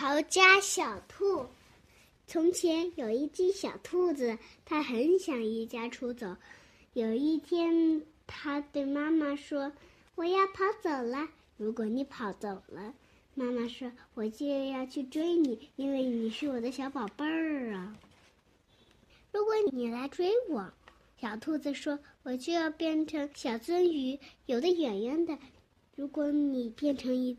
逃家小兔。从前有一只小兔子，它很想离家出走。有一天，它对妈妈说：“我要跑走了。如果你跑走了，妈妈说我就要去追你，因为你是我的小宝贝儿啊。如果你来追我，小兔子说我就要变成小鳟鱼，游得远远的。如果你变成一……”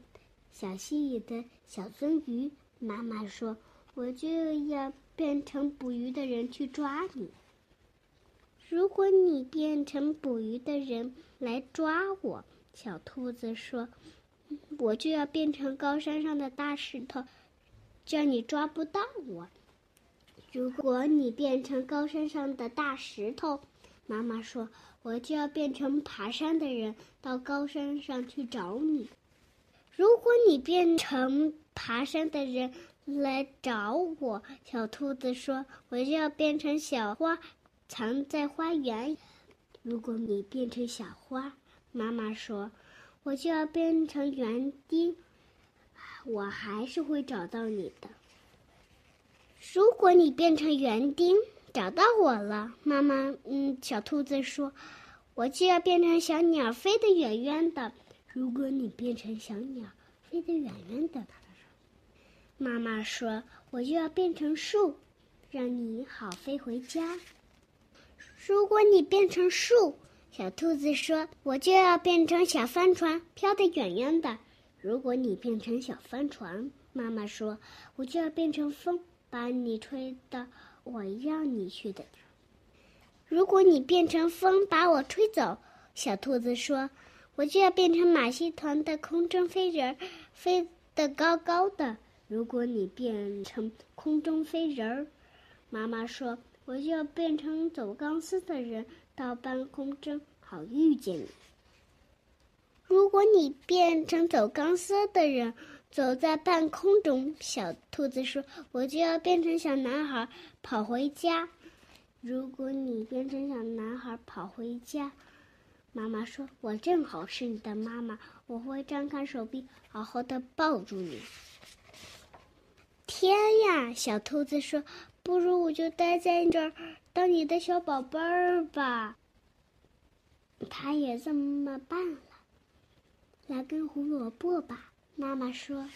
小溪里的小鳟鱼，妈妈说：“我就要变成捕鱼的人去抓你。如果你变成捕鱼的人来抓我，小兔子说，我就要变成高山上的大石头，叫你抓不到我。如果你变成高山上的大石头，妈妈说，我就要变成爬山的人，到高山上去找你。”如果你变成爬山的人来找我，小兔子说：“我就要变成小花，藏在花园。”如果你变成小花，妈妈说：“我就要变成园丁，我还是会找到你的。”如果你变成园丁，找到我了，妈妈，嗯，小兔子说：“我就要变成小鸟，飞得远远的。”如果你变成小鸟，飞得远远的，妈妈说我就要变成树，让你好飞回家。如果你变成树，小兔子说我就要变成小帆船，飘得远远的。如果你变成小帆船，妈妈说我就要变成风，把你吹到我要你去的。如果你变成风，把我吹走，小兔子说。我就要变成马戏团的空中飞人，飞得高高的。如果你变成空中飞人，妈妈说我就要变成走钢丝的人，到半空中好遇见你。如果你变成走钢丝的人，走在半空中，小兔子说我就要变成小男孩跑回家。如果你变成小男孩跑回家。妈妈说：“我正好是你的妈妈，我会张开手臂，好好的抱住你。”天呀，小兔子说：“不如我就待在这儿，当你的小宝贝儿吧。”他也这么办了。来根胡萝卜吧，妈妈说。